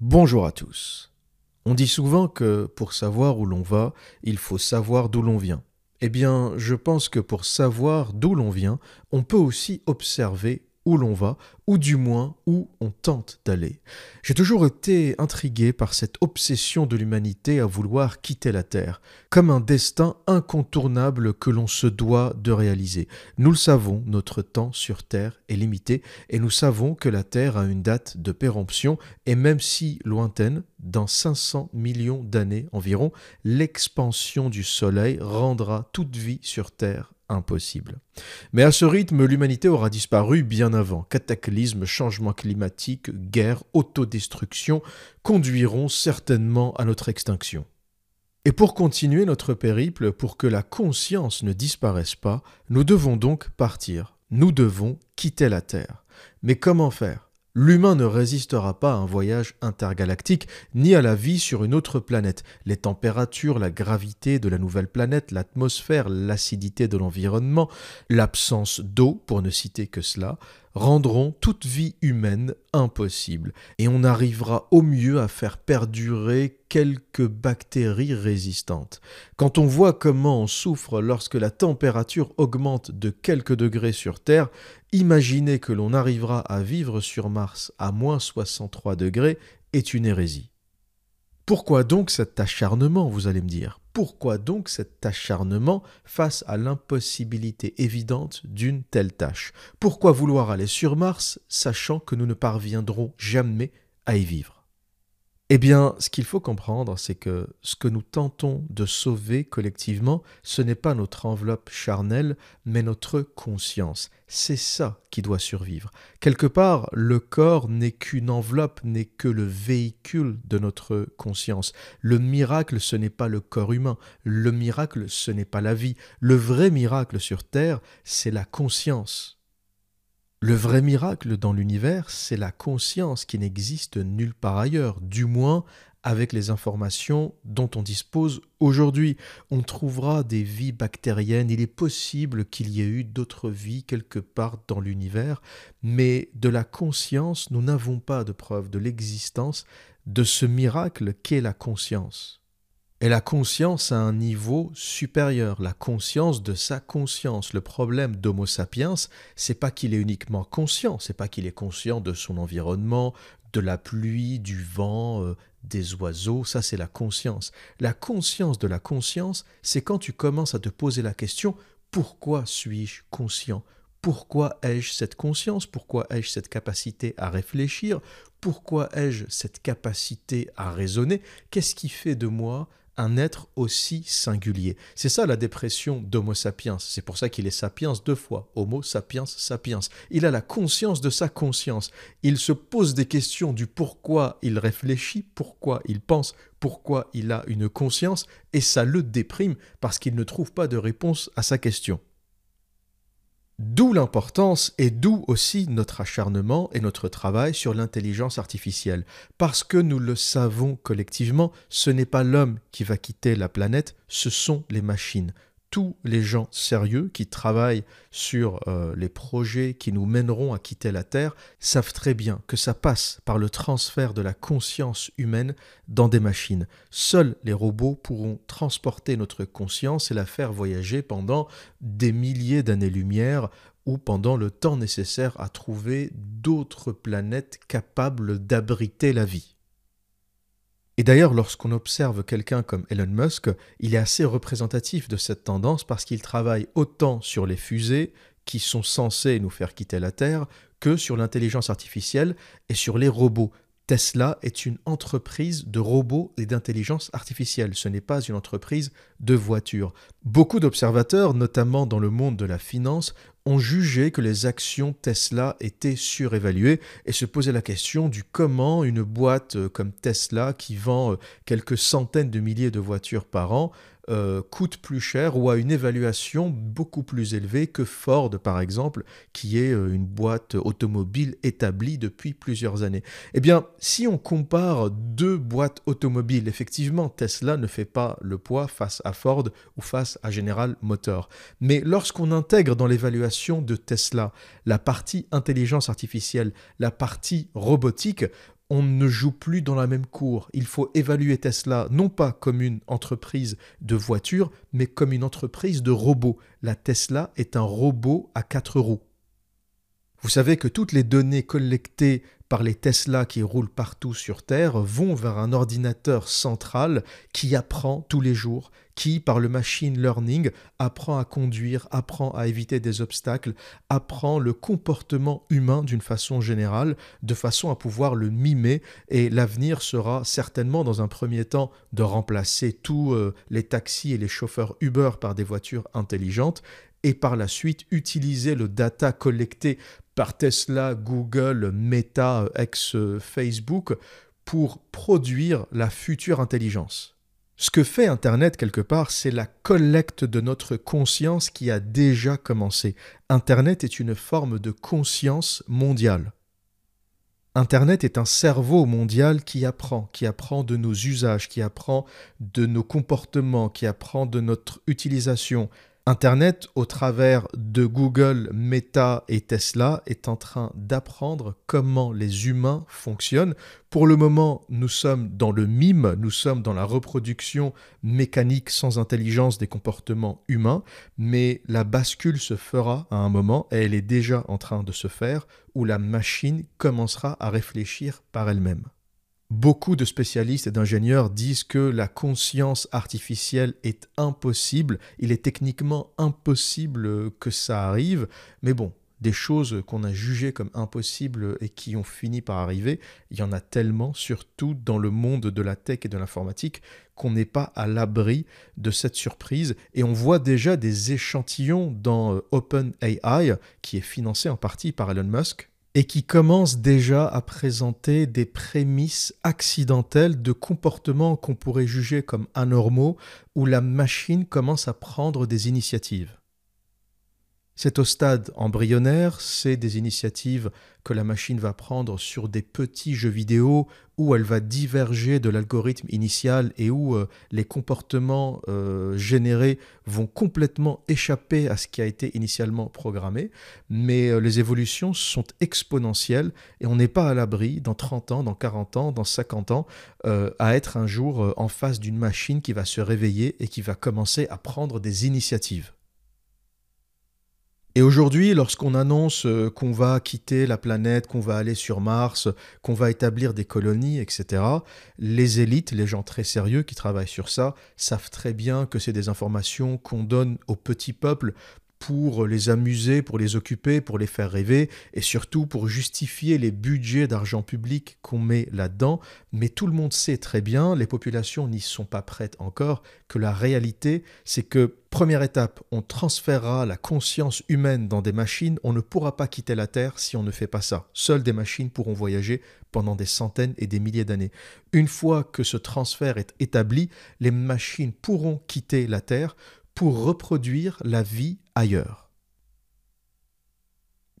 Bonjour à tous. On dit souvent que pour savoir où l'on va, il faut savoir d'où l'on vient. Eh bien, je pense que pour savoir d'où l'on vient, on peut aussi observer où l'on va, ou du moins où on tente d'aller. J'ai toujours été intrigué par cette obsession de l'humanité à vouloir quitter la Terre, comme un destin incontournable que l'on se doit de réaliser. Nous le savons, notre temps sur Terre est limité, et nous savons que la Terre a une date de péremption, et même si lointaine, dans 500 millions d'années environ, l'expansion du Soleil rendra toute vie sur Terre impossible. Mais à ce rythme, l'humanité aura disparu bien avant. Cataclysmes, changements climatiques, guerres, autodestruction conduiront certainement à notre extinction. Et pour continuer notre périple, pour que la conscience ne disparaisse pas, nous devons donc partir. Nous devons quitter la Terre. Mais comment faire? L'humain ne résistera pas à un voyage intergalactique ni à la vie sur une autre planète. Les températures, la gravité de la nouvelle planète, l'atmosphère, l'acidité de l'environnement, l'absence d'eau, pour ne citer que cela, rendront toute vie humaine impossible, et on arrivera au mieux à faire perdurer quelques bactéries résistantes. Quand on voit comment on souffre lorsque la température augmente de quelques degrés sur Terre, imaginez que l'on arrivera à vivre sur Mars à moins 63 degrés est une hérésie. Pourquoi donc cet acharnement, vous allez me dire? Pourquoi donc cet acharnement face à l'impossibilité évidente d'une telle tâche? Pourquoi vouloir aller sur Mars, sachant que nous ne parviendrons jamais à y vivre? Eh bien, ce qu'il faut comprendre, c'est que ce que nous tentons de sauver collectivement, ce n'est pas notre enveloppe charnelle, mais notre conscience. C'est ça qui doit survivre. Quelque part, le corps n'est qu'une enveloppe, n'est que le véhicule de notre conscience. Le miracle, ce n'est pas le corps humain. Le miracle, ce n'est pas la vie. Le vrai miracle sur Terre, c'est la conscience. Le vrai miracle dans l'univers, c'est la conscience qui n'existe nulle part ailleurs, du moins avec les informations dont on dispose aujourd'hui. On trouvera des vies bactériennes, il est possible qu'il y ait eu d'autres vies quelque part dans l'univers, mais de la conscience, nous n'avons pas de preuve de l'existence de ce miracle qu'est la conscience. Et la conscience à un niveau supérieur, la conscience de sa conscience. Le problème d'Homo sapiens, c'est pas qu'il est uniquement conscient, c'est pas qu'il est conscient de son environnement, de la pluie, du vent, euh, des oiseaux, ça c'est la conscience. La conscience de la conscience, c'est quand tu commences à te poser la question pourquoi suis-je conscient? Pourquoi ai-je cette conscience? Pourquoi ai-je cette capacité à réfléchir? Pourquoi ai-je cette capacité à raisonner? Qu'est-ce qui fait de moi un être aussi singulier. C'est ça la dépression d'Homo sapiens. C'est pour ça qu'il est sapiens deux fois. Homo sapiens sapiens. Il a la conscience de sa conscience. Il se pose des questions du pourquoi il réfléchit, pourquoi il pense, pourquoi il a une conscience, et ça le déprime parce qu'il ne trouve pas de réponse à sa question. D'où l'importance et d'où aussi notre acharnement et notre travail sur l'intelligence artificielle. Parce que nous le savons collectivement, ce n'est pas l'homme qui va quitter la planète, ce sont les machines tous les gens sérieux qui travaillent sur euh, les projets qui nous mèneront à quitter la Terre savent très bien que ça passe par le transfert de la conscience humaine dans des machines. Seuls les robots pourront transporter notre conscience et la faire voyager pendant des milliers d'années-lumière ou pendant le temps nécessaire à trouver d'autres planètes capables d'abriter la vie. Et d'ailleurs, lorsqu'on observe quelqu'un comme Elon Musk, il est assez représentatif de cette tendance parce qu'il travaille autant sur les fusées qui sont censées nous faire quitter la Terre que sur l'intelligence artificielle et sur les robots. Tesla est une entreprise de robots et d'intelligence artificielle, ce n'est pas une entreprise de voitures. Beaucoup d'observateurs, notamment dans le monde de la finance, ont jugé que les actions Tesla étaient surévaluées et se posaient la question du comment une boîte euh, comme Tesla, qui vend euh, quelques centaines de milliers de voitures par an, euh, coûte plus cher ou a une évaluation beaucoup plus élevée que Ford, par exemple, qui est une boîte automobile établie depuis plusieurs années. Eh bien, si on compare deux boîtes automobiles, effectivement, Tesla ne fait pas le poids face à Ford ou face à General Motors. Mais lorsqu'on intègre dans l'évaluation de Tesla, la partie intelligence artificielle, la partie robotique, on ne joue plus dans la même cour. Il faut évaluer Tesla non pas comme une entreprise de voitures, mais comme une entreprise de robots. La Tesla est un robot à quatre roues. Vous savez que toutes les données collectées par les Tesla qui roulent partout sur Terre vont vers un ordinateur central qui apprend tous les jours, qui, par le machine learning, apprend à conduire, apprend à éviter des obstacles, apprend le comportement humain d'une façon générale, de façon à pouvoir le mimer. Et l'avenir sera certainement, dans un premier temps, de remplacer tous euh, les taxis et les chauffeurs Uber par des voitures intelligentes et par la suite utiliser le data collecté par Tesla, Google, Meta, ex-Facebook pour produire la future intelligence. Ce que fait Internet quelque part, c'est la collecte de notre conscience qui a déjà commencé. Internet est une forme de conscience mondiale. Internet est un cerveau mondial qui apprend, qui apprend de nos usages, qui apprend de nos comportements, qui apprend de notre utilisation, Internet, au travers de Google, Meta et Tesla, est en train d'apprendre comment les humains fonctionnent. Pour le moment, nous sommes dans le mime, nous sommes dans la reproduction mécanique sans intelligence des comportements humains, mais la bascule se fera à un moment, et elle est déjà en train de se faire, où la machine commencera à réfléchir par elle-même. Beaucoup de spécialistes et d'ingénieurs disent que la conscience artificielle est impossible, il est techniquement impossible que ça arrive, mais bon, des choses qu'on a jugées comme impossibles et qui ont fini par arriver, il y en a tellement, surtout dans le monde de la tech et de l'informatique, qu'on n'est pas à l'abri de cette surprise. Et on voit déjà des échantillons dans euh, OpenAI, qui est financé en partie par Elon Musk, et qui commence déjà à présenter des prémices accidentelles de comportements qu'on pourrait juger comme anormaux, où la machine commence à prendre des initiatives. C'est au stade embryonnaire, c'est des initiatives que la machine va prendre sur des petits jeux vidéo où elle va diverger de l'algorithme initial et où euh, les comportements euh, générés vont complètement échapper à ce qui a été initialement programmé. Mais euh, les évolutions sont exponentielles et on n'est pas à l'abri dans 30 ans, dans 40 ans, dans 50 ans à être un jour en face d'une machine qui va se réveiller et qui va commencer à prendre des initiatives. Et aujourd'hui, lorsqu'on annonce euh, qu'on va quitter la planète, qu'on va aller sur Mars, qu'on va établir des colonies, etc., les élites, les gens très sérieux qui travaillent sur ça, savent très bien que c'est des informations qu'on donne au petit peuple pour les amuser, pour les occuper, pour les faire rêver, et surtout pour justifier les budgets d'argent public qu'on met là-dedans. Mais tout le monde sait très bien, les populations n'y sont pas prêtes encore, que la réalité, c'est que, première étape, on transférera la conscience humaine dans des machines, on ne pourra pas quitter la Terre si on ne fait pas ça. Seules des machines pourront voyager pendant des centaines et des milliers d'années. Une fois que ce transfert est établi, les machines pourront quitter la Terre pour reproduire la vie ailleurs.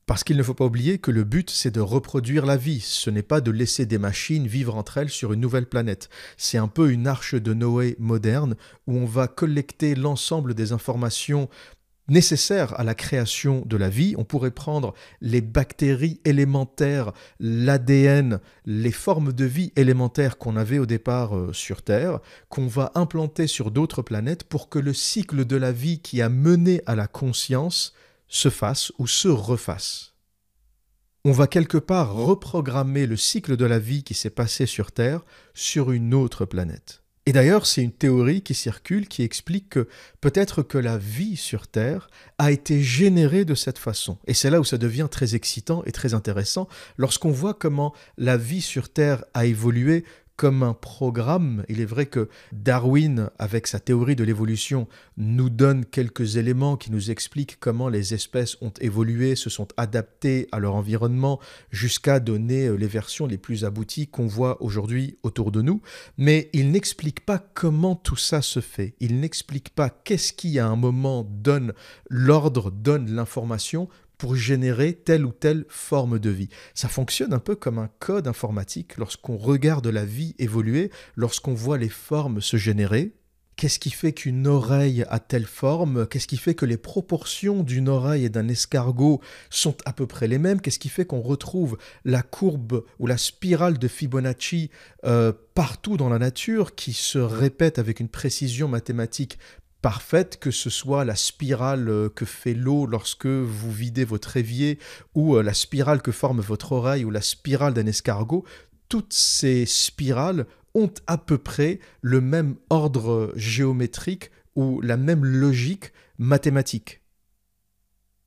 Parce qu'il ne faut pas oublier que le but, c'est de reproduire la vie, ce n'est pas de laisser des machines vivre entre elles sur une nouvelle planète. C'est un peu une arche de Noé moderne où on va collecter l'ensemble des informations nécessaires à la création de la vie. On pourrait prendre les bactéries élémentaires, l'ADN, les formes de vie élémentaires qu'on avait au départ euh, sur Terre, qu'on va implanter sur d'autres planètes pour que le cycle de la vie qui a mené à la conscience se fasse ou se refasse. On va quelque part reprogrammer le cycle de la vie qui s'est passé sur Terre sur une autre planète. Et d'ailleurs, c'est une théorie qui circule qui explique que peut-être que la vie sur Terre a été générée de cette façon. Et c'est là où ça devient très excitant et très intéressant lorsqu'on voit comment la vie sur Terre a évolué comme un programme. Il est vrai que Darwin, avec sa théorie de l'évolution, nous donne quelques éléments qui nous expliquent comment les espèces ont évolué, se sont adaptées à leur environnement, jusqu'à donner euh, les versions les plus abouties qu'on voit aujourd'hui autour de nous. Mais il n'explique pas comment tout ça se fait. Il n'explique pas qu'est-ce qui, à un moment, donne l'ordre, donne l'information pour générer telle ou telle forme de vie. Ça fonctionne un peu comme un code informatique lorsqu'on regarde la vie évoluer, lorsqu'on voit les formes se générer. Qu'est-ce qui fait qu'une oreille a telle forme? Qu'est-ce qui fait que les proportions d'une oreille et d'un escargot sont à peu près les mêmes? Qu'est-ce qui fait qu'on retrouve la courbe ou la spirale de Fibonacci euh, partout dans la nature qui se répète avec une précision mathématique parfaite, que ce soit la spirale euh, que fait l'eau lorsque vous videz votre évier, ou euh, la spirale que forme votre oreille, ou la spirale d'un escargot, toutes ces spirales ont à peu près le même ordre géométrique ou la même logique mathématique.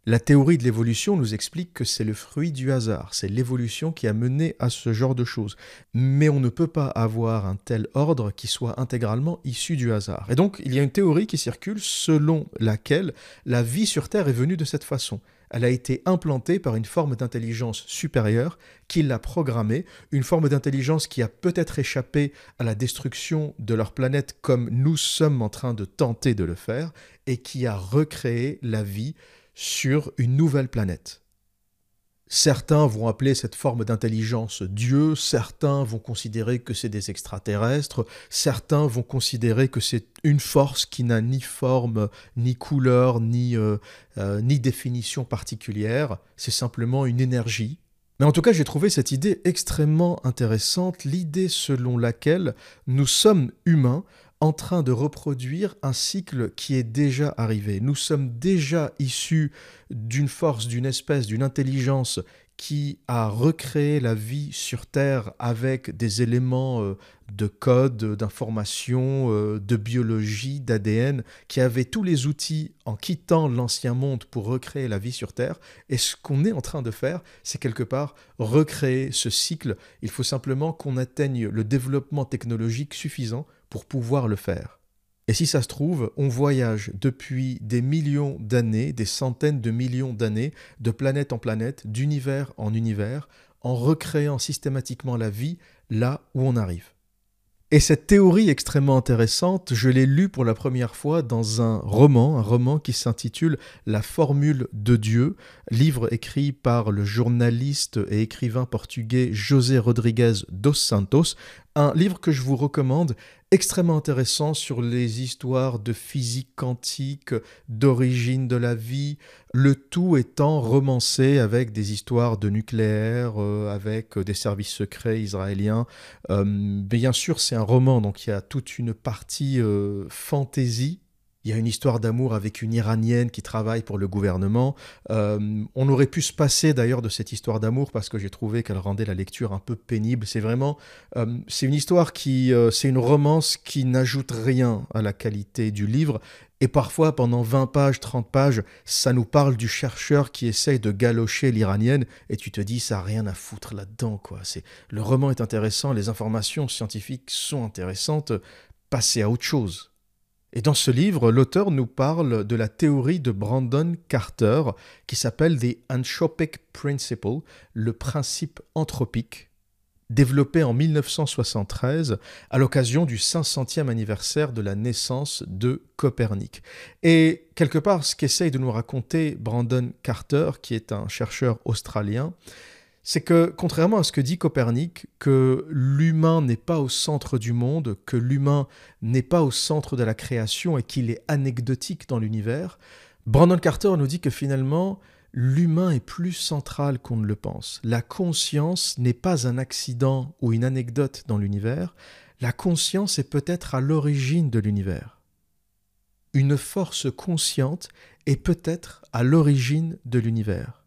La théorie de l'évolution nous explique que c'est le fruit du hasard, c'est l'évolution qui a mené à ce genre de choses. Mais on ne peut pas avoir un tel ordre qui soit intégralement issu du hasard. Et donc il y a une théorie qui circule selon laquelle la vie sur Terre est venue de cette façon elle a été implantée par une forme d'intelligence supérieure qui l'a programmée, une forme d'intelligence qui a peut-être échappé à la destruction de leur planète comme nous sommes en train de tenter de le faire, et qui a recréé la vie sur une nouvelle planète. Certains vont appeler cette forme d'intelligence Dieu, certains vont considérer que c'est des extraterrestres, certains vont considérer que c'est une force qui n'a ni forme, ni couleur, ni, euh, euh, ni définition particulière, c'est simplement une énergie. Mais en tout cas, j'ai trouvé cette idée extrêmement intéressante, l'idée selon laquelle nous sommes humains en train de reproduire un cycle qui est déjà arrivé. Nous sommes déjà issus d'une force, d'une espèce, d'une intelligence qui a recréé la vie sur Terre avec des éléments euh, de code, d'information, euh, de biologie, d'ADN, qui avait tous les outils en quittant l'ancien monde pour recréer la vie sur Terre. Et ce qu'on est en train de faire, c'est quelque part recréer ce cycle. Il faut simplement qu'on atteigne le développement technologique suffisant pour pouvoir le faire. Et si ça se trouve, on voyage depuis des millions d'années, des centaines de millions d'années, de planète en planète, d'univers en univers, en recréant systématiquement la vie là où on arrive. Et cette théorie extrêmement intéressante, je l'ai lue pour la première fois dans un roman, un roman qui s'intitule La formule de Dieu, livre écrit par le journaliste et écrivain portugais José Rodrigues dos Santos, un livre que je vous recommande, extrêmement intéressant sur les histoires de physique quantique, d'origine de la vie, le tout étant romancé avec des histoires de nucléaire, euh, avec des services secrets israéliens. Euh, bien sûr, c'est un roman, donc il y a toute une partie euh, fantaisie il y a une histoire d'amour avec une Iranienne qui travaille pour le gouvernement. Euh, on aurait pu se passer d'ailleurs de cette histoire d'amour parce que j'ai trouvé qu'elle rendait la lecture un peu pénible. C'est vraiment, euh, c'est une histoire qui, euh, c'est une romance qui n'ajoute rien à la qualité du livre. Et parfois, pendant 20 pages, 30 pages, ça nous parle du chercheur qui essaye de galocher l'iranienne, et tu te dis, ça n'a rien à foutre là-dedans, quoi. C'est, le roman est intéressant, les informations scientifiques sont intéressantes, passez à autre chose. Et dans ce livre, l'auteur nous parle de la théorie de Brandon Carter qui s'appelle The Anthropic Principle, le principe anthropique, développé en 1973 à l'occasion du 500e anniversaire de la naissance de Copernic. Et quelque part, ce qu'essaye de nous raconter Brandon Carter, qui est un chercheur australien, c'est que, contrairement à ce que dit Copernic, que l'humain n'est pas au centre du monde, que l'humain n'est pas au centre de la création et qu'il est anecdotique dans l'univers, Brandon Carter nous dit que finalement, l'humain est plus central qu'on ne le pense. La conscience n'est pas un accident ou une anecdote dans l'univers, la conscience est peut-être à l'origine de l'univers. Une force consciente est peut-être à l'origine de l'univers.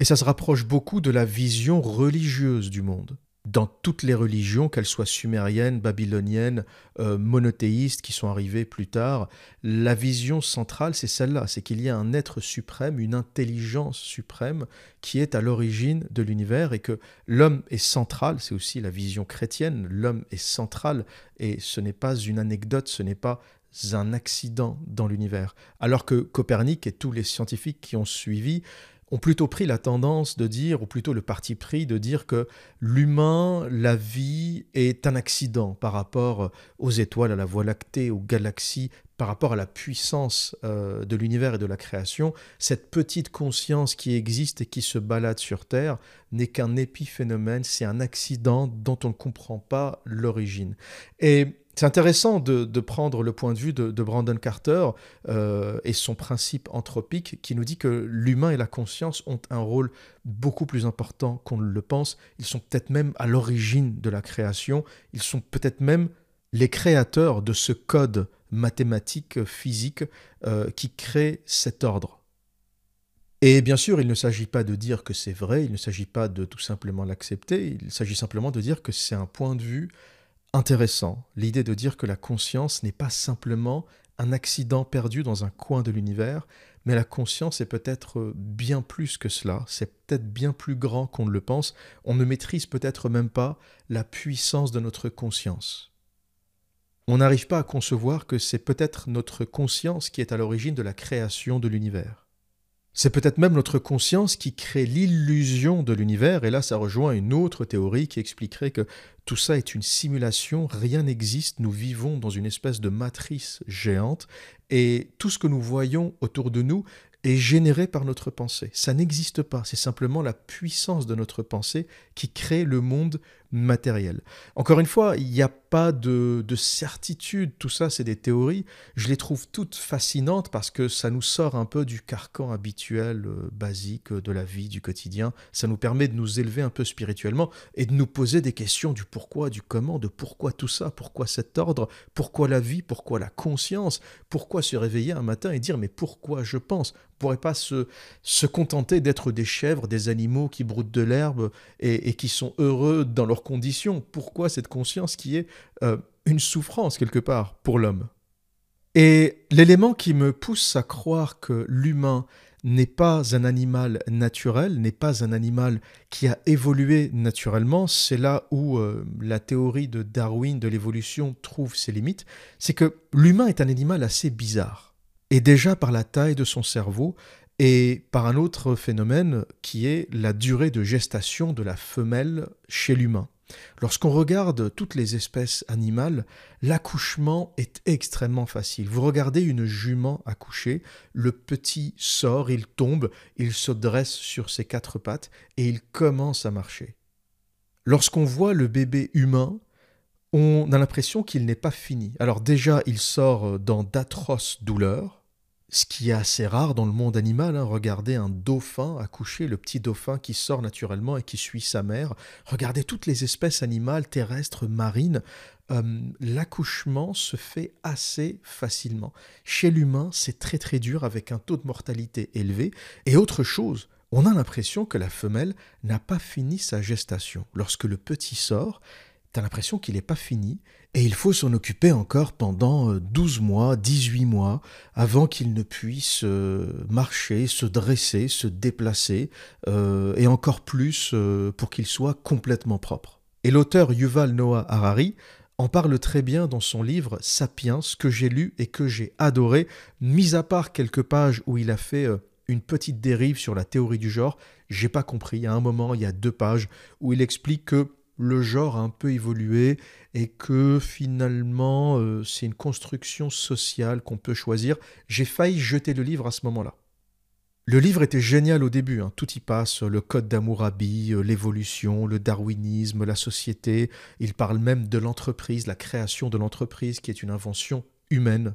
Et ça se rapproche beaucoup de la vision religieuse du monde. Dans toutes les religions, qu'elles soient sumériennes, babyloniennes, euh, monothéistes, qui sont arrivées plus tard, la vision centrale, c'est celle-là, c'est qu'il y a un être suprême, une intelligence suprême qui est à l'origine de l'univers et que l'homme est central, c'est aussi la vision chrétienne, l'homme est central et ce n'est pas une anecdote, ce n'est pas un accident dans l'univers. Alors que Copernic et tous les scientifiques qui ont suivi ont plutôt pris la tendance de dire, ou plutôt le parti pris de dire que l'humain, la vie est un accident par rapport aux étoiles, à la Voie lactée, aux galaxies, par rapport à la puissance euh, de l'univers et de la création. Cette petite conscience qui existe et qui se balade sur Terre n'est qu'un épiphénomène, c'est un accident dont on ne comprend pas l'origine. Et C'est intéressant de, prendre le point de vue de, Brandon Carter euh, et son principe anthropique qui nous dit que l'humain et la conscience ont un rôle beaucoup plus important qu'on ne le pense. Ils sont peut-être même à l'origine de la création. Ils sont peut-être même les créateurs de ce code mathématique, physique, euh, qui crée cet ordre. Et bien sûr, il ne s'agit pas de dire que c'est vrai, il ne s'agit pas de tout simplement l'accepter, il s'agit simplement de dire que c'est un point de vue intéressant, l'idée de dire que la conscience n'est pas simplement un accident perdu dans un coin de l'univers, mais la conscience est peut-être bien plus que cela, c'est peut-être bien plus grand qu'on ne le pense, on ne maîtrise peut-être même pas la puissance de notre conscience. On n'arrive pas à concevoir que c'est peut-être notre conscience qui est à l'origine de la création de l'univers. C'est peut-être même notre conscience qui crée l'illusion de l'univers, et là ça rejoint une autre théorie qui expliquerait que tout ça est une simulation, rien n'existe, nous vivons dans une espèce de matrice géante, et tout ce que nous voyons autour de nous est généré par notre pensée. Ça n'existe pas, c'est simplement la puissance de notre pensée qui crée le monde matériel. Encore une fois, il n'y a pas de, certitude, tout ça c'est des théories. Je les trouve toutes fascinantes parce que ça nous sort un peu du carcan habituel, euh, basique de la vie, du quotidien. Ça nous permet de nous élever un peu spirituellement et de nous poser des questions du pourquoi, du comment, de pourquoi tout ça, pourquoi cet ordre, pourquoi la vie, pourquoi la conscience, pourquoi se réveiller un matin et dire mais pourquoi je pense? Pourrait pas se, se contenter d'être des chèvres, des animaux qui broutent de l'herbe et, qui sont heureux dans leur conditions. Pourquoi cette conscience qui est euh, une souffrance quelque part pour l'homme? Et l'élément qui me pousse à croire que l'humain n'est pas un animal naturel, n'est pas un animal qui a évolué naturellement, c'est là où euh, la théorie de Darwin de l'évolution trouve ses limites, c'est que l'humain est un animal assez bizarre. Et déjà par la taille de son cerveau, et par un autre phénomène qui est la durée de gestation de la femelle chez l'humain. Lorsqu'on regarde toutes les espèces animales, l'accouchement est extrêmement facile. Vous regardez une jument accoucher, le petit sort, il tombe, il se dresse sur ses quatre pattes et il commence à marcher. Lorsqu'on voit le bébé humain, on a l'impression qu'il n'est pas fini. Alors déjà, il sort dans d'atroces douleurs, ce qui est assez rare dans le monde animal. Hein. Regardez un dauphin accoucher, le petit dauphin qui sort naturellement et qui suit sa mère. Regardez toutes les espèces animales, terrestres, marines. Euh, l'accouchement se fait assez facilement. Chez l'humain, c'est très très dur avec un taux de mortalité élevé. Et autre chose, on a l'impression que la femelle n'a pas fini sa gestation. Lorsque le petit sort, tu as l'impression qu'il n'est pas fini et il faut s'en occuper encore pendant 12 euh, mois, 18 mois, avant qu'il ne puisse euh, marcher, se dresser, se déplacer, euh, et encore plus pour qu'il soit complètement propre. Et l'auteur Yuval Noah Harari en parle très bien dans son livre Sapiens, que j'ai lu et que j'ai adoré, mis à part quelques pages où il a fait une petite dérive sur la théorie du genre, j'ai pas compris. A un moment, il y a deux pages où il explique que le genre a un peu évolué et que finalement euh, c'est une construction sociale qu'on peut choisir. J'ai failli jeter le livre à ce moment-là. Le livre était génial au début, hein. tout y passe, le code d'Amourabi, euh, l'évolution, le darwinisme, la société, il parle même de l'entreprise, la création de l'entreprise qui est une invention humaine.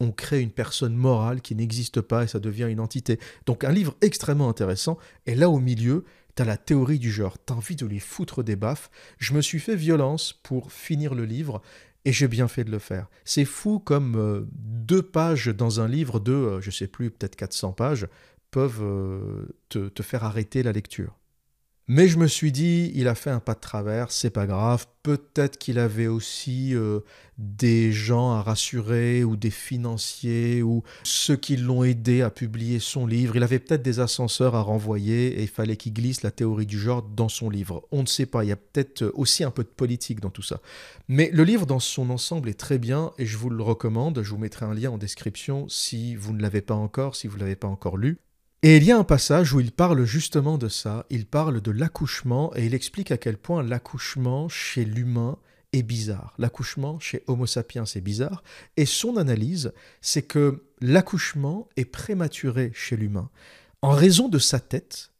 On crée une personne morale qui n'existe pas et ça devient une entité. Donc un livre extrêmement intéressant, et là au milieu, t'as la théorie du genre, t'as envie de les foutre des baffes. Je me suis fait violence pour finir le livre et j'ai bien fait de le faire. C'est fou comme euh, deux pages dans un livre de, euh, je sais plus, peut-être 400 pages, peuvent euh, te faire arrêter la lecture. Mais je me suis dit, il a fait un pas de travers, c'est pas grave. Peut-être qu'il avait aussi euh, des gens à rassurer ou des financiers ou ceux qui l'ont aidé à publier son livre. Il avait peut-être des ascenseurs à renvoyer et il fallait qu'il glisse la théorie du genre dans son livre. On ne sait pas, il y a peut-être aussi un peu de politique dans tout ça. Mais le livre dans son ensemble est très bien et je vous le recommande. Je vous mettrai un lien en description si vous ne l'avez pas encore, si vous ne l'avez pas encore lu. Et il y a un passage où il parle justement de ça, il parle de l'accouchement et il explique à quel point l'accouchement chez l'humain est bizarre. L'accouchement chez Homo sapiens est bizarre. Et son analyse, c'est que l'accouchement est prématuré chez l'humain en raison de sa tête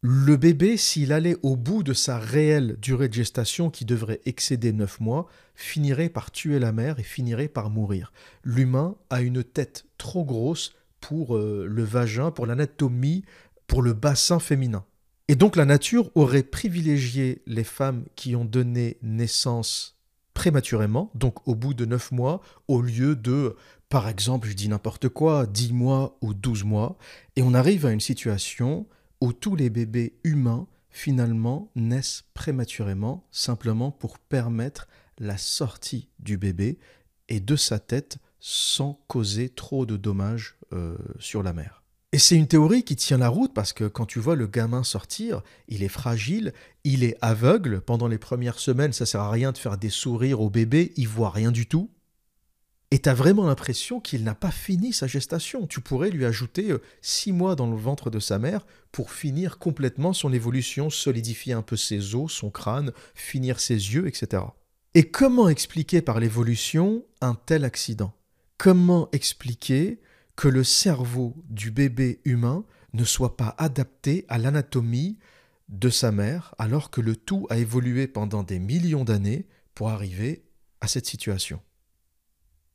Le bébé, s'il allait au bout de sa réelle durée de gestation, qui devrait excéder 9 mois, finirait par tuer la mère et finirait par mourir. L'humain a une tête trop grosse pour euh, le vagin, pour l'anatomie, pour le bassin féminin. Et donc la nature aurait privilégié les femmes qui ont donné naissance prématurément, donc au bout de 9 mois, au lieu de, par exemple, je dis n'importe quoi, 10 mois ou 12 mois, et on arrive à une situation où tous les bébés humains finalement naissent prématurément simplement pour permettre la sortie du bébé et de sa tête sans causer trop de dommages euh, sur la mère. Et c'est une théorie qui tient la route parce que quand tu vois le gamin sortir, il est fragile, il est aveugle. Pendant les premières semaines, ça sert à rien de faire des sourires au bébé, il voit rien du tout. Et tu as vraiment l'impression qu'il n'a pas fini sa gestation. Tu pourrais lui ajouter euh, six mois dans le ventre de sa mère pour finir complètement son évolution, solidifier un peu ses os, son crâne, finir ses yeux, etc. Et comment expliquer par l'évolution un tel accident? Comment expliquer que le cerveau du bébé humain ne soit pas adapté à l'anatomie de sa mère, alors que le tout a évolué pendant des millions d'années pour arriver à cette situation?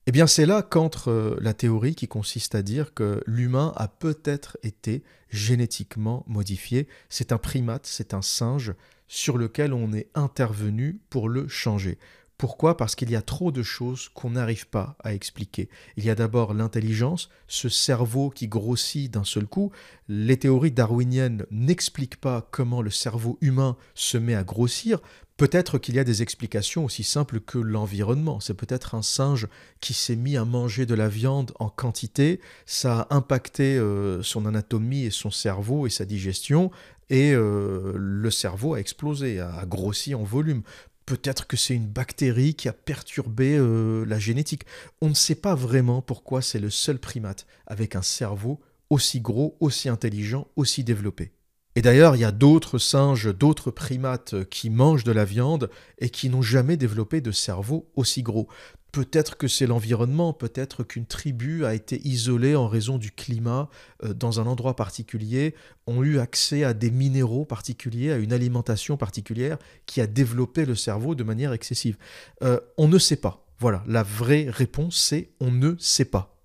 Eh bien c'est là qu'entre euh, la théorie qui consiste à dire que l'humain a peut-être été génétiquement modifié, c'est un primate, c'est un singe sur lequel on est intervenu pour le changer. Pourquoi? Parce qu'il y a trop de choses qu'on n'arrive pas à expliquer. Il y a d'abord l'intelligence, ce cerveau qui grossit d'un seul coup. Les théories darwiniennes n'expliquent pas comment le cerveau humain se met à grossir. Peut-être qu'il y a des explications aussi simples que l'environnement. C'est peut-être un singe qui s'est mis à manger de la viande en quantité, ça a impacté euh, son anatomie et son cerveau et sa digestion, et euh, le cerveau a explosé, a grossi en volume. Peut-être que c'est une bactérie qui a perturbé euh, la génétique. On ne sait pas vraiment pourquoi c'est le seul primate avec un cerveau aussi gros, aussi intelligent, aussi développé. Et d'ailleurs, il y a d'autres singes, d'autres primates qui mangent de la viande et qui n'ont jamais développé de cerveau aussi gros. Peut-être que c'est l'environnement, peut-être qu'une tribu a été isolée en raison du climat euh, dans un endroit particulier, ont eu accès à des minéraux particuliers, à une alimentation particulière qui a développé le cerveau de manière excessive. Euh, on ne sait pas. Voilà, la vraie réponse c'est on ne sait pas.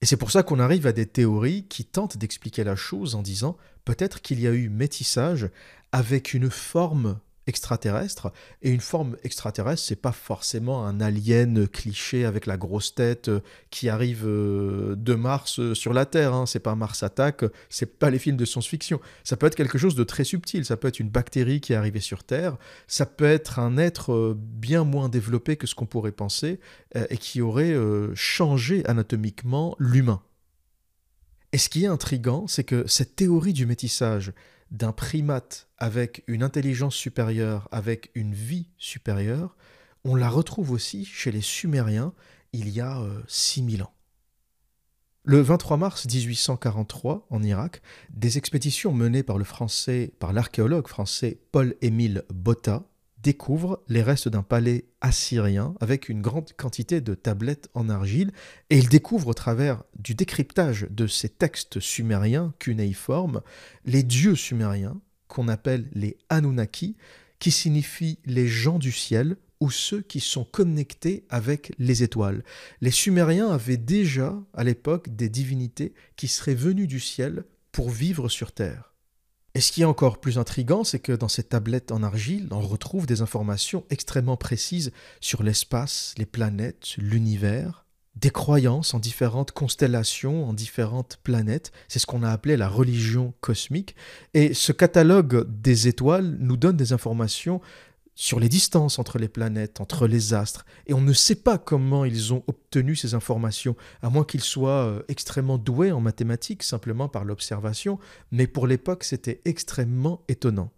Et c'est pour ça qu'on arrive à des théories qui tentent d'expliquer la chose en disant peut-être qu'il y a eu métissage avec une forme extraterrestre. Et une forme extraterrestre, c'est pas forcément un alien cliché avec la grosse tête euh, qui arrive euh, de Mars euh, sur la Terre. Hein. C'est pas Mars attaque, c'est pas les films de science-fiction. Ça peut être quelque chose de très subtil. Ça peut être une bactérie qui est arrivée sur Terre. Ça peut être un être bien moins développé que ce qu'on pourrait penser et qui aurait changé anatomiquement l'humain. Et ce qui est intrigant, c'est que cette théorie du métissage, d'un primate avec une intelligence supérieure, avec une vie supérieure, on la retrouve aussi chez les Sumériens il y a 6000 euh, ans. Le 23 mars 1843, en Irak, des expéditions menées par le français, par l'archéologue français Paul-Émile Botta, découvre les restes d'un palais assyrien avec une grande quantité de tablettes en argile, et il découvre au travers du décryptage de ces textes sumériens cunéiformes les dieux sumériens qu'on appelle les Anunnaki, qui signifient les gens du ciel ou ceux qui sont connectés avec les étoiles. Les Sumériens avaient déjà à l'époque des divinités qui seraient venues du ciel pour vivre sur Terre. Et ce qui est encore plus intrigant, c'est que dans ces tablettes en argile, on retrouve des informations extrêmement précises sur l'espace, les planètes, l'univers, des croyances en différentes constellations, en différentes planètes. C'est ce qu'on a appelé la religion cosmique. Et ce catalogue des étoiles nous donne des informations sur les distances entre les planètes, entre les astres, et on ne sait pas comment ils ont obtenu ces informations, à moins qu'ils soient euh, extrêmement doués en mathématiques simplement par l'observation, mais pour l'époque c'était extrêmement étonnant.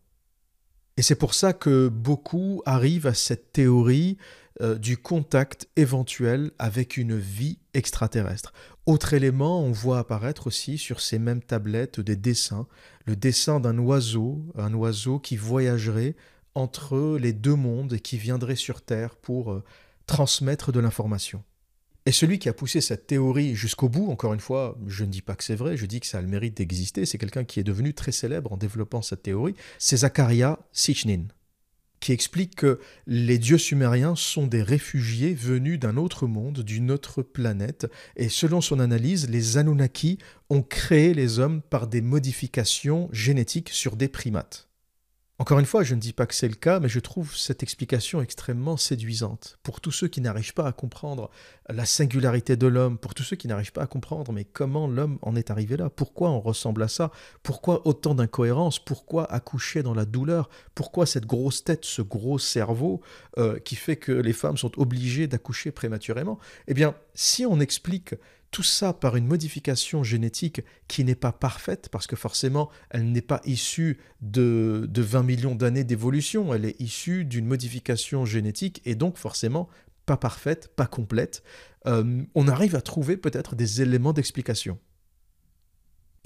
Et c'est pour ça que beaucoup arrivent à cette théorie euh, du contact éventuel avec une vie extraterrestre. Autre élément, on voit apparaître aussi sur ces mêmes tablettes des dessins, le dessin d'un oiseau, un oiseau qui voyagerait entre les deux mondes qui viendrait sur Terre pour euh, transmettre de l'information. Et celui qui a poussé cette théorie jusqu'au bout, encore une fois, je ne dis pas que c'est vrai, je dis que ça a le mérite d'exister, c'est quelqu'un qui est devenu très célèbre en développant cette théorie, c'est Zakaria Sichnin, qui explique que les dieux sumériens sont des réfugiés venus d'un autre monde, d'une autre planète, et selon son analyse, les Anunnaki ont créé les hommes par des modifications génétiques sur des primates. Encore une fois, je ne dis pas que c'est le cas, mais je trouve cette explication extrêmement séduisante. Pour tous ceux qui n'arrivent pas à comprendre la singularité de l'homme, pour tous ceux qui n'arrivent pas à comprendre mais comment l'homme en est arrivé là, pourquoi on ressemble à ça, pourquoi autant d'incohérences, pourquoi accoucher dans la douleur, pourquoi cette grosse tête, ce gros cerveau euh, qui fait que les femmes sont obligées d'accoucher prématurément, eh bien, si on explique tout ça par une modification génétique qui n'est pas parfaite, parce que forcément, elle n'est pas issue de, 20 millions d'années d'évolution, elle est issue d'une modification génétique et donc forcément pas parfaite, pas complète. Euh, on arrive à trouver peut-être des éléments d'explication.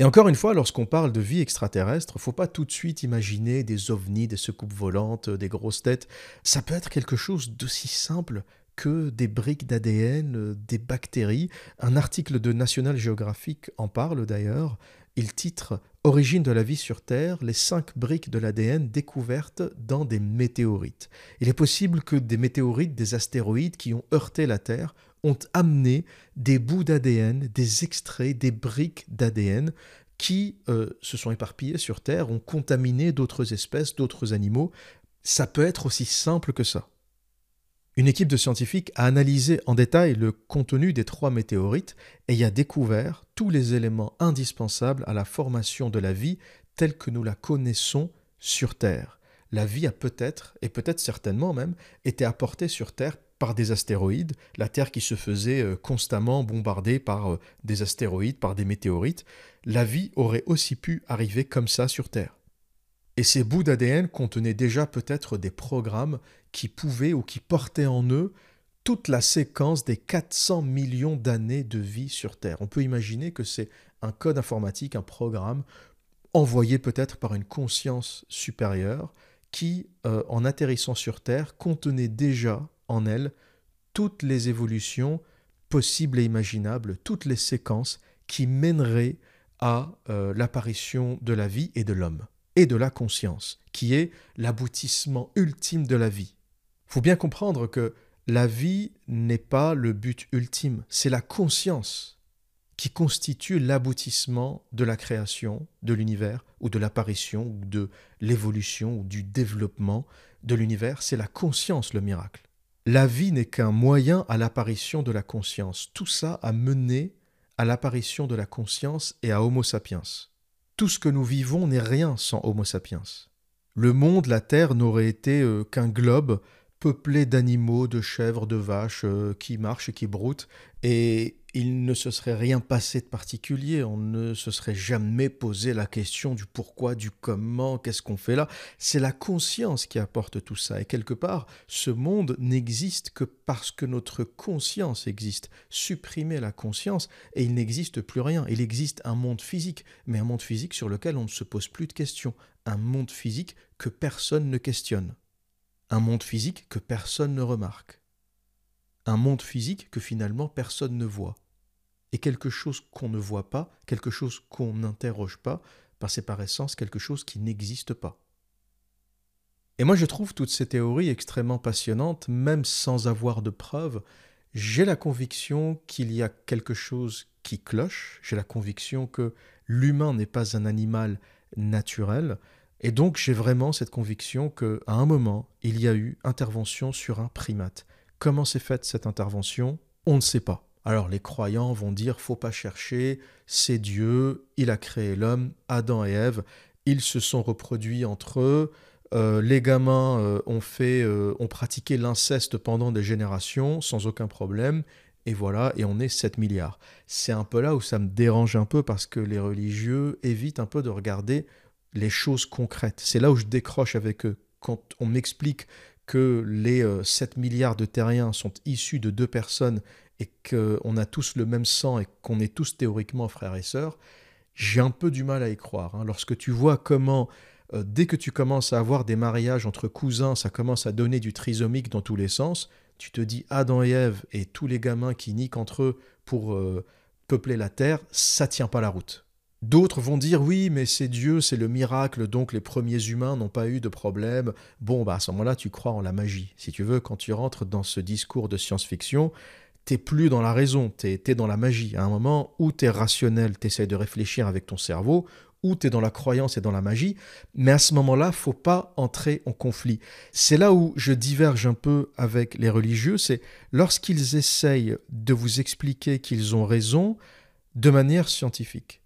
Et encore une fois, lorsqu'on parle de vie extraterrestre, faut pas tout de suite imaginer des ovnis, des secoupes volantes, des grosses têtes. Ça peut être quelque chose d'aussi simple que des briques d'ADN, euh, des bactéries. Un article de National Geographic en parle d'ailleurs. Il titre Origine de la vie sur Terre, les cinq briques de l'ADN découvertes dans des météorites. Il est possible que des météorites, des astéroïdes qui ont heurté la Terre ont amené des bouts d'ADN, des extraits, des briques d'ADN qui euh, se sont éparpillés sur Terre, ont contaminé d'autres espèces, d'autres animaux. Ça peut être aussi simple que ça. Une équipe de scientifiques a analysé en détail le contenu des trois météorites et a découvert tous les éléments indispensables à la formation de la vie telle que nous la connaissons sur Terre. La vie a peut-être, et peut-être certainement même, été apportée sur Terre par des astéroïdes, la Terre qui se faisait euh, constamment bombarder par euh, des astéroïdes, par des météorites. La vie aurait aussi pu arriver comme ça sur Terre. Et ces bouts d'ADN contenaient déjà peut-être des programmes qui pouvaient ou qui portaient en eux toute la séquence des 400 millions d'années de vie sur Terre. On peut imaginer que c'est un code informatique, un programme envoyé peut-être par une conscience supérieure qui, euh, en atterrissant sur Terre, contenait déjà en elle toutes les évolutions possibles et imaginables, toutes les séquences qui mèneraient à euh, l'apparition de la vie et de l'homme et de la conscience, qui est l'aboutissement ultime de la vie. Faut bien comprendre que la vie n'est pas le but ultime, c'est la conscience qui constitue l'aboutissement de la création de l'univers ou de l'apparition ou de l'évolution ou du développement de l'univers. C'est la conscience le miracle. La vie n'est qu'un moyen à l'apparition de la conscience. Tout ça a mené à l'apparition de la conscience et à Homo sapiens. Tout ce que nous vivons n'est rien sans Homo sapiens. Le monde, la Terre, n'aurait été euh, qu'un globe peuplé d'animaux, de chèvres, de vaches euh, qui marchent et qui broutent, et il ne se serait rien passé de particulier, on ne se serait jamais posé la question du pourquoi, du comment, qu'est-ce qu'on fait là. C'est la conscience qui apporte tout ça, et quelque part, ce monde n'existe que parce que notre conscience existe. Supprimer la conscience, et il n'existe plus rien. Il existe un monde physique, mais un monde physique sur lequel on ne se pose plus de questions, un monde physique que personne ne questionne un monde physique que personne ne remarque, un monde physique que finalement personne ne voit, et quelque chose qu'on ne voit pas, quelque chose qu'on n'interroge pas, parce c'est par essence quelque chose qui n'existe pas. Et moi je trouve toutes ces théories extrêmement passionnantes, même sans avoir de preuves. J'ai la conviction qu'il y a quelque chose qui cloche, j'ai la conviction que l'humain n'est pas un animal naturel, et donc j'ai vraiment cette conviction qu'à un moment, il y a eu intervention sur un primate. Comment s'est faite cette intervention? On ne sait pas. Alors les croyants vont dire faut pas chercher, c'est Dieu, il a créé l'homme, Adam et Ève, ils se sont reproduits entre eux, euh, les gamins euh, ont fait, euh, ont pratiqué l'inceste pendant des générations sans aucun problème, et voilà, et on est 7 milliards. C'est un peu là où ça me dérange un peu parce que les religieux évitent un peu de regarder les choses concrètes. C'est là où je décroche avec eux. Quand on m'explique que les 7 euh, milliards de terriens sont issus de deux personnes et qu'on a tous le même sang et qu'on est tous théoriquement frères et sœurs, j'ai un peu du mal à y croire. Hein. Lorsque tu vois comment, euh, dès que tu commences à avoir des mariages entre cousins, ça commence à donner du trisomique dans tous les sens, tu te dis Adam et Ève et tous les gamins qui niquent entre eux pour euh, peupler la terre, ça tient pas la route. D'autres vont dire oui, mais c'est Dieu, c'est le miracle, donc les premiers humains n'ont pas eu de problème. Bon, bah à ce moment-là, tu crois en la magie. Si tu veux, quand tu rentres dans ce discours de science-fiction, t'es plus dans la raison, t'es es dans la magie. À un moment où t'es rationnel, t'essayes de réfléchir avec ton cerveau, ou tu es dans la croyance et dans la magie, mais à ce moment-là, faut pas entrer en conflit. C'est là où je diverge un peu avec les religieux, c'est lorsqu'ils essayent de vous expliquer qu'ils ont raison de manière scientifique.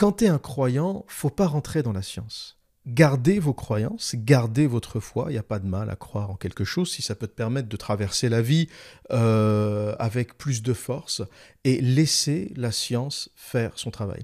Quand tu es un croyant, faut pas rentrer dans la science. Gardez vos croyances, gardez votre foi. Il n'y a pas de mal à croire en quelque chose si ça peut te permettre de traverser la vie euh, avec plus de force et laisser la science faire son travail.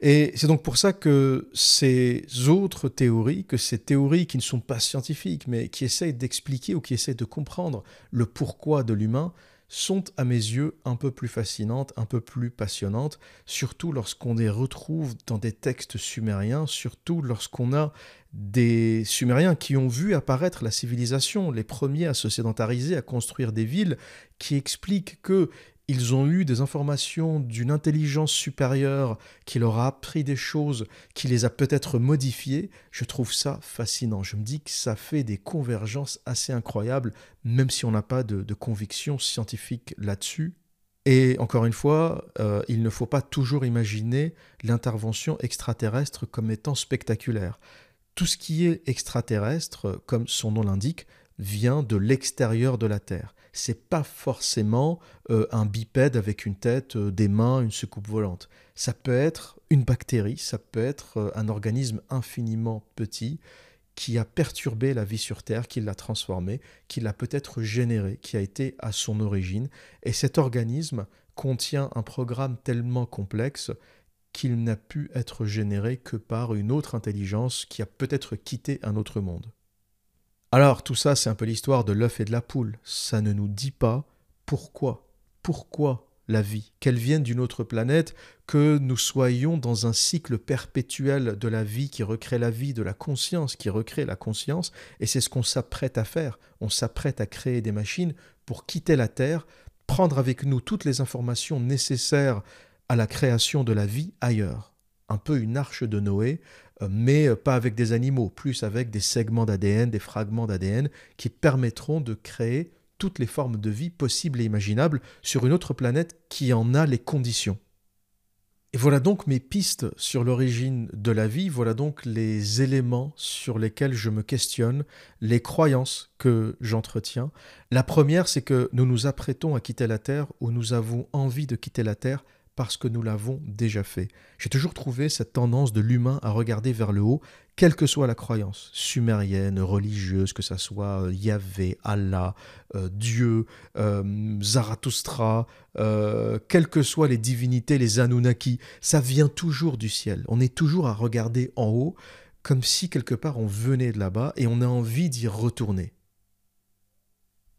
Et c'est donc pour ça que ces autres théories, que ces théories qui ne sont pas scientifiques, mais qui essayent d'expliquer ou qui essayent de comprendre le pourquoi de l'humain, sont à mes yeux un peu plus fascinantes, un peu plus passionnantes, surtout lorsqu'on les retrouve dans des textes sumériens, surtout lorsqu'on a des Sumériens qui ont vu apparaître la civilisation, les premiers à se sédentariser, à construire des villes, qui expliquent que ils ont eu des informations d'une intelligence supérieure qui leur a appris des choses, qui les a peut-être modifiées, je trouve ça fascinant. Je me dis que ça fait des convergences assez incroyables, même si on n'a pas de, conviction scientifique là-dessus. Et encore une fois, euh, il ne faut pas toujours imaginer l'intervention extraterrestre comme étant spectaculaire. Tout ce qui est extraterrestre, comme son nom l'indique, vient de l'extérieur de la Terre c'est pas forcément euh, un bipède avec une tête, euh, des mains, une soucoupe volante. Ça peut être une bactérie, ça peut être euh, un organisme infiniment petit qui a perturbé la vie sur Terre, qui l'a transformée, qui l'a peut-être générée, qui a été à son origine. Et cet organisme contient un programme tellement complexe qu'il n'a pu être généré que par une autre intelligence qui a peut-être quitté un autre monde. Alors tout ça, c'est un peu l'histoire de l'œuf et de la poule. Ça ne nous dit pas pourquoi. Pourquoi la vie Qu'elle vienne d'une autre planète, que nous soyons dans un cycle perpétuel de la vie qui recrée la vie, de la conscience qui recrée la conscience, et c'est ce qu'on s'apprête à faire. On s'apprête à créer des machines pour quitter la Terre, prendre avec nous toutes les informations nécessaires à la création de la vie ailleurs. Un peu une arche de Noé, mais euh, pas avec des animaux, plus avec des segments d'ADN, des fragments d'ADN qui permettront de créer toutes les formes de vie possibles et imaginables sur une autre planète qui en a les conditions. Et voilà donc mes pistes sur l'origine de la vie, voilà donc les éléments sur lesquels je me questionne, les croyances que j'entretiens. La première, c'est que nous nous apprêtons à quitter la Terre ou nous avons envie de quitter la Terre parce que nous l'avons déjà fait. J'ai toujours trouvé cette tendance de l'humain à regarder vers le haut, quelle que soit la croyance, sumérienne, religieuse, que ça soit euh, Yahvé, Allah, euh, Dieu, euh, Zarathustra, quelles que soient les divinités, les Anunnaki, ça vient toujours du ciel. On est toujours à regarder en haut, comme si quelque part on venait de là-bas et on a envie d'y retourner.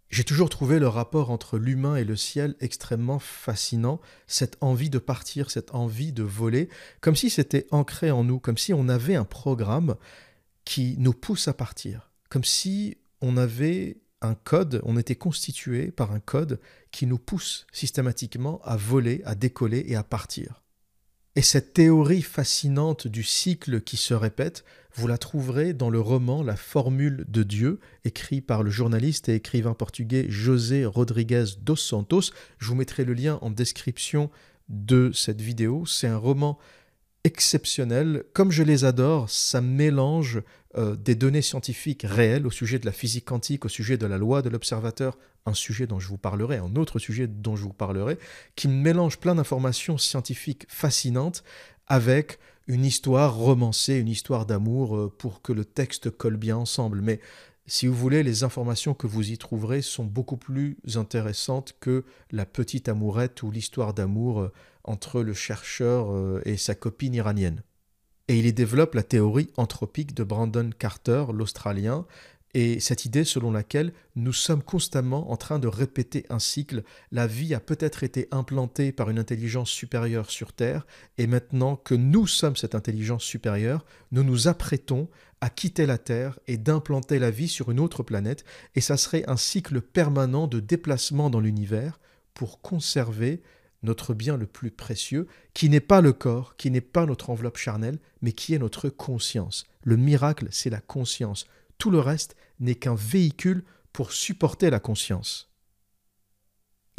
J'ai toujours trouvé le rapport entre l'humain et le ciel extrêmement fascinant, cette envie de partir, cette envie de voler, comme si c'était ancré en nous, comme si on avait un programme qui nous pousse à partir, comme si on avait un code, on était constitué par un code qui nous pousse systématiquement à voler, à décoller et à partir. Et cette théorie fascinante du cycle qui se répète, vous la trouverez dans le roman La Formule de Dieu, écrit par le journaliste et écrivain portugais José Rodrigues dos Santos. Je vous mettrai le lien en description de cette vidéo. C'est un roman exceptionnel. Comme je les adore, ça mélange euh, des données scientifiques réelles au sujet de la physique quantique, au sujet de la loi de l'observateur, un sujet dont je vous parlerai, un autre sujet dont je vous parlerai, qui mélange plein d'informations scientifiques fascinantes avec une histoire romancée, une histoire d'amour euh, pour que le texte colle bien ensemble. Mais si vous voulez, les informations que vous y trouverez sont beaucoup plus intéressantes que la petite amourette ou l'histoire d'amour euh, entre le chercheur euh, et sa copine iranienne. Et il y développe la théorie anthropique de Brandon Carter, l'Australien, Et cette idée selon laquelle nous sommes constamment en train de répéter un cycle, la vie a peut-être été implantée par une intelligence supérieure sur Terre, et maintenant que nous sommes cette intelligence supérieure, nous nous apprêtons à quitter la Terre et d'implanter la vie sur une autre planète, et ça serait un cycle permanent de déplacement dans l'univers pour conserver notre bien le plus précieux, qui n'est pas le corps, qui n'est pas notre enveloppe charnelle, mais qui est notre conscience. Le miracle, c'est la conscience. Tout le reste n'est qu'un véhicule pour supporter la conscience.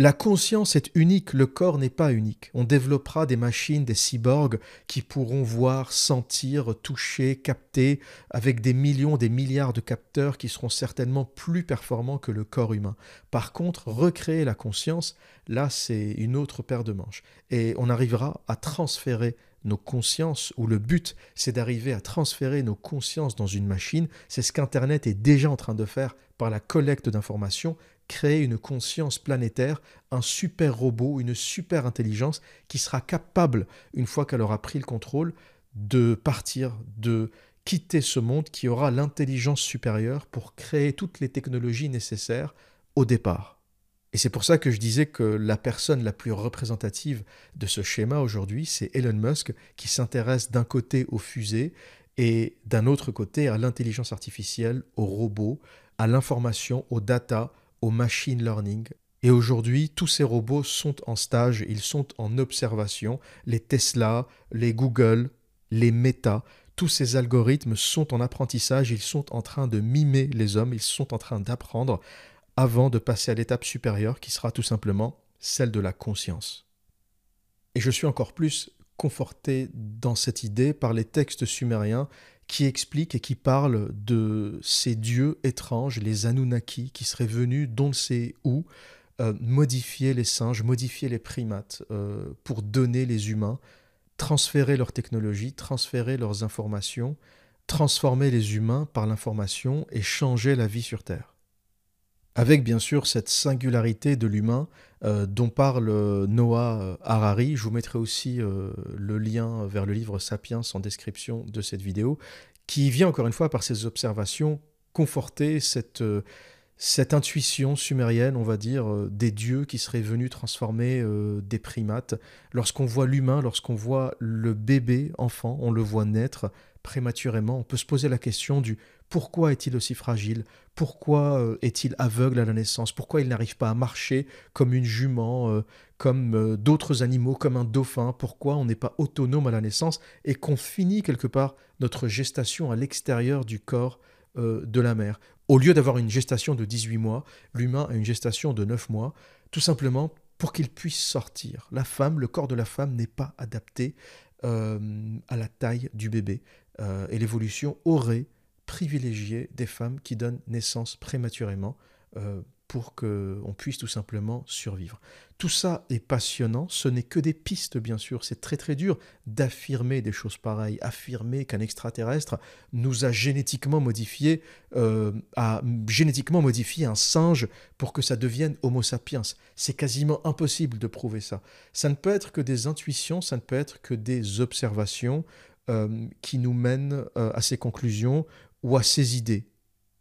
La conscience est unique, le corps n'est pas unique. On développera des machines, des cyborgs qui pourront voir, sentir, toucher, capter, avec des millions, des milliards de capteurs qui seront certainement plus performants que le corps humain. Par contre, recréer la conscience, là, c'est une autre paire de manches. Et on arrivera à transférer nos consciences, ou le but, c'est d'arriver à transférer nos consciences dans une machine. C'est ce qu'Internet est déjà en train de faire par la collecte d'informations créer une conscience planétaire, un super robot, une super intelligence qui sera capable, une fois qu'elle aura pris le contrôle, de partir, de quitter ce monde qui aura l'intelligence supérieure pour créer toutes les technologies nécessaires au départ. Et c'est pour ça que je disais que la personne la plus représentative de ce schéma aujourd'hui, c'est Elon Musk, qui s'intéresse d'un côté aux fusées et d'un autre côté à l'intelligence artificielle, aux robots, à l'information, aux data, au machine learning. Et aujourd'hui, tous ces robots sont en stage, ils sont en observation. Les Tesla, les Google, les Meta, tous ces algorithmes sont en apprentissage, ils sont en train de mimer les hommes, ils sont en train d'apprendre avant de passer à l'étape supérieure qui sera tout simplement celle de la conscience. Et je suis encore plus conforté dans cette idée par les textes sumériens qui explique et qui parle de ces dieux étranges, les Anunnaki, qui seraient venus d'on ne sait où, euh, modifier les singes, modifier les primates euh, pour donner les humains, transférer leur technologie, transférer leurs informations, transformer les humains par l'information et changer la vie sur Terre. Avec bien sûr cette singularité de l'humain euh, dont parle Noah Harari. Je vous mettrai aussi euh, le lien vers le livre Sapiens en description de cette vidéo, qui vient encore une fois par ses observations conforter cette, euh, cette intuition sumérienne, on va dire, des dieux qui seraient venus transformer des primates. Lorsqu'on voit l'humain, lorsqu'on voit le bébé enfant, on le voit naître prématurément, on peut se poser la question du pourquoi est-il aussi fragile? Pourquoi euh, est-il aveugle à la naissance? Pourquoi il n'arrive pas à marcher comme une jument, euh, comme euh, d'autres animaux, comme un dauphin? Pourquoi on n'est pas autonome à la naissance et qu'on finit quelque part notre gestation à l'extérieur du corps de la mère? Au lieu d'avoir une gestation de 18 mois, l'humain a une gestation de 9 mois, tout simplement pour qu'il puisse sortir. La femme, le corps de la femme n'est pas adapté à la taille du bébé. Et l'évolution aurait privilégier des femmes qui donnent naissance prématurément euh, pour qu'on puisse tout simplement survivre. Tout ça est passionnant, ce n'est que des pistes bien sûr, c'est très très dur d'affirmer des choses pareilles, affirmer qu'un extraterrestre nous a génétiquement modifié, euh, a génétiquement modifié un singe pour que ça devienne Homo sapiens. C'est quasiment impossible de prouver ça. Ça ne peut être que des intuitions, ça ne peut être que des observations euh, qui nous mènent à ces conclusions ou à ses idées,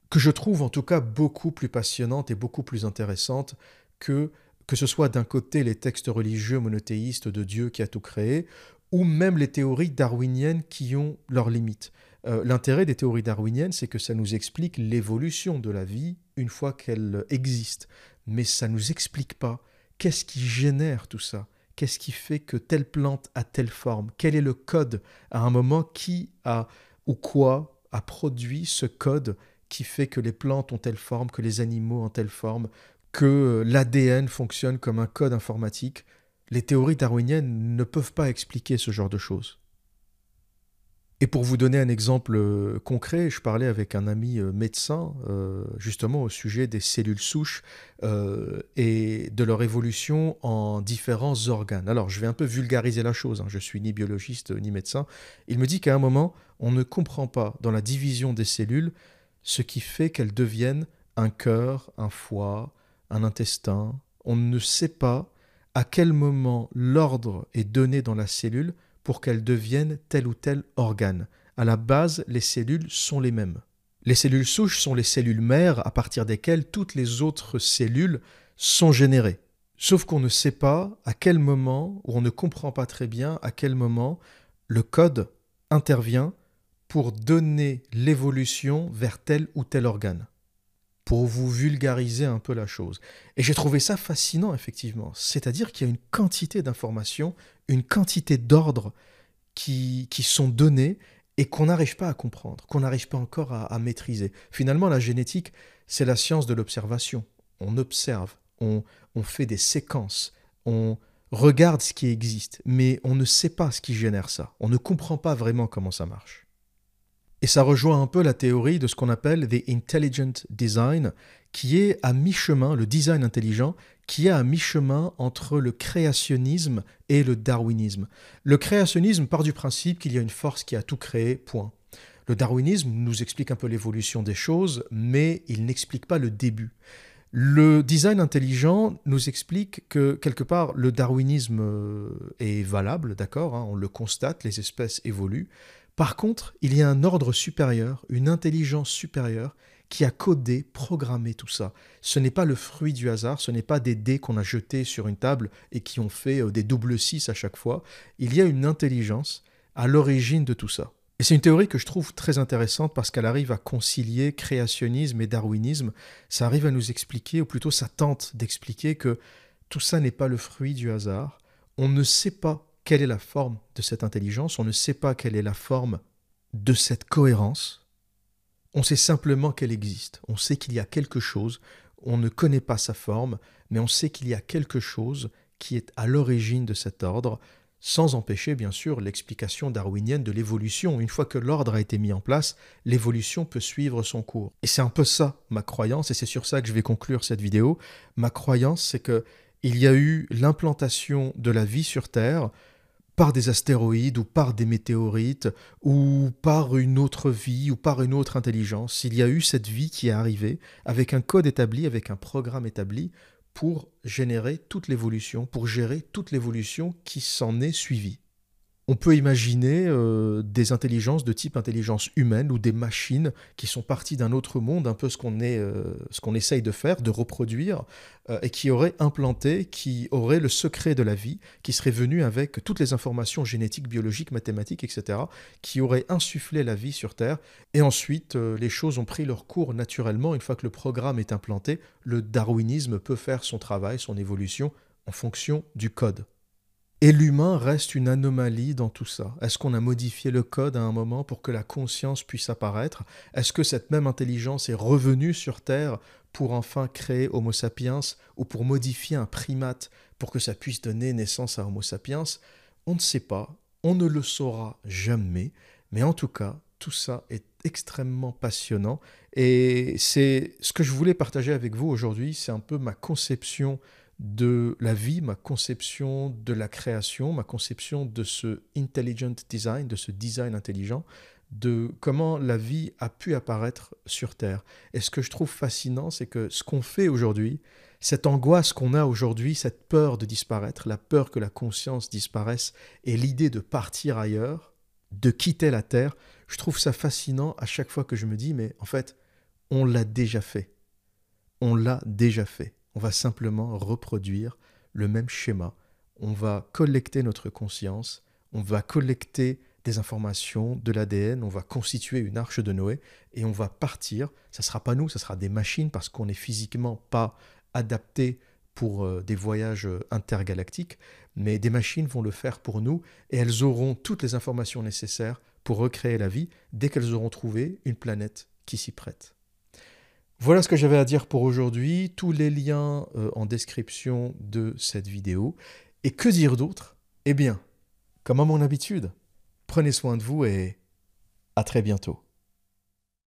que je trouve en tout cas beaucoup plus passionnantes et beaucoup plus intéressantes que que ce soit d'un côté les textes religieux monothéistes de Dieu qui a tout créé, ou même les théories darwiniennes qui ont leurs limites. Euh, l'intérêt des théories darwiniennes, c'est que ça nous explique l'évolution de la vie une fois qu'elle existe. Mais ça ne nous explique pas qu'est-ce qui génère tout ça. Qu'est-ce qui fait que telle plante a telle forme? Quel est le code à un moment Qui a ou quoi a produit ce code qui fait que les plantes ont telle forme, que les animaux ont telle forme, que l'ADN fonctionne comme un code informatique? Les théories darwiniennes ne peuvent pas expliquer ce genre de choses. Et pour vous donner un exemple euh, concret, je parlais avec un ami euh, médecin euh, justement au sujet des cellules souches et de leur évolution en différents organes. Alors je vais un peu vulgariser la chose, hein. je suis ni biologiste ni médecin. Il me dit qu'à un moment, on ne comprend pas dans la division des cellules ce qui fait qu'elles deviennent un cœur, un foie, un intestin. On ne sait pas à quel moment l'ordre est donné dans la cellule pour qu'elles deviennent tel ou tel organe. À la base, les cellules sont les mêmes. Les cellules souches sont les cellules mères à partir desquelles toutes les autres cellules sont générées. Sauf qu'on ne sait pas à quel moment, ou on ne comprend pas très bien à quel moment le code intervient pour donner l'évolution vers tel ou tel organe, pour vous vulgariser un peu la chose. Et j'ai trouvé ça fascinant, effectivement. C'est-à-dire qu'il y a une quantité d'informations, une quantité d'ordres qui, qui sont donnés et qu'on n'arrive pas à comprendre, qu'on n'arrive pas encore à, maîtriser. Finalement, la génétique, c'est la science de l'observation. On observe, on, on fait des séquences, on regarde ce qui existe, mais on ne sait pas ce qui génère ça. On ne comprend pas vraiment comment ça marche. Et ça rejoint un peu la théorie de ce qu'on appelle the intelligent design, qui est à mi-chemin, le design intelligent, qui est à mi-chemin entre le créationnisme et le darwinisme. Le créationnisme part du principe qu'il y a une force qui a tout créé, point. Le darwinisme nous explique un peu l'évolution des choses, mais il n'explique pas le début. Le design intelligent nous explique que quelque part le darwinisme euh, est valable, d'accord, hein, on le constate, les espèces évoluent. Par contre, il y a un ordre supérieur, une intelligence supérieure qui a codé, programmé tout ça. Ce n'est pas le fruit du hasard, ce n'est pas des dés qu'on a jetés sur une table et qui ont fait euh, des doubles six à chaque fois. Il y a une intelligence à l'origine de tout ça. Et c'est une théorie que je trouve très intéressante parce qu'elle arrive à concilier créationnisme et darwinisme. Ça arrive à nous expliquer, ou plutôt ça tente d'expliquer que tout ça n'est pas le fruit du hasard. On ne sait pas quelle est la forme de cette intelligence, on ne sait pas quelle est la forme de cette cohérence. On sait simplement qu'elle existe. On sait qu'il y a quelque chose, on ne connaît pas sa forme, mais on sait qu'il y a quelque chose qui est à l'origine de cet ordre, sans empêcher bien sûr l'explication darwinienne de l'évolution. Une fois que l'ordre a été mis en place, l'évolution peut suivre son cours. Et c'est un peu ça ma croyance, et c'est sur ça que je vais conclure cette vidéo. Ma croyance, c'est que il y a eu l'implantation de la vie sur Terre par des astéroïdes ou par des météorites ou par une autre vie ou par une autre intelligence. Il y a eu cette vie qui est arrivée avec un code établi, avec un programme établi pour générer toute l'évolution, pour gérer toute l'évolution qui s'en est suivie. On peut imaginer euh, des intelligences de type intelligence humaine ou des machines qui sont parties d'un autre monde, un peu ce qu'on euh, essaye de faire, de reproduire, euh, et qui auraient implanté, qui auraient le secret de la vie, qui seraient venus avec toutes les informations génétiques, biologiques, mathématiques, etc., qui auraient insufflé la vie sur Terre. Et ensuite, les choses ont pris leur cours naturellement. Une fois que le programme est implanté, le darwinisme peut faire son travail, son évolution en fonction du code. Et l'humain reste une anomalie dans tout ça. Est-ce qu'on a modifié le code à un moment pour que la conscience puisse apparaître? Est-ce que cette même intelligence est revenue sur Terre pour enfin créer Homo sapiens ou pour modifier un primate pour que ça puisse donner naissance à Homo sapiens? On ne sait pas, on ne le saura jamais, mais en tout cas, tout ça est extrêmement passionnant. Et c'est ce que je voulais partager avec vous aujourd'hui, c'est un peu ma conception de la vie, ma conception de la création, ma conception de ce intelligent design, de ce design intelligent, de comment la vie a pu apparaître sur Terre. Et ce que je trouve fascinant, c'est que ce qu'on fait aujourd'hui, cette angoisse qu'on a aujourd'hui, cette peur de disparaître, la peur que la conscience disparaisse et l'idée de partir ailleurs, de quitter la Terre, je trouve ça fascinant à chaque fois que je me dis, mais en fait, on l'a déjà fait. On l'a déjà fait. On va simplement reproduire le même schéma. On va collecter notre conscience, on va collecter des informations, de l'ADN, on va constituer une arche de Noé et on va partir. Ça ne sera pas nous, ça sera des machines parce qu'on n'est physiquement pas adapté pour euh, des voyages euh, intergalactiques, mais des machines vont le faire pour nous et elles auront toutes les informations nécessaires pour recréer la vie dès qu'elles auront trouvé une planète qui s'y prête. Voilà ce que j'avais à dire pour aujourd'hui. Tous les liens euh, en description de cette vidéo. Et que dire d'autre? Eh bien, comme à mon habitude, prenez soin de vous et à très bientôt.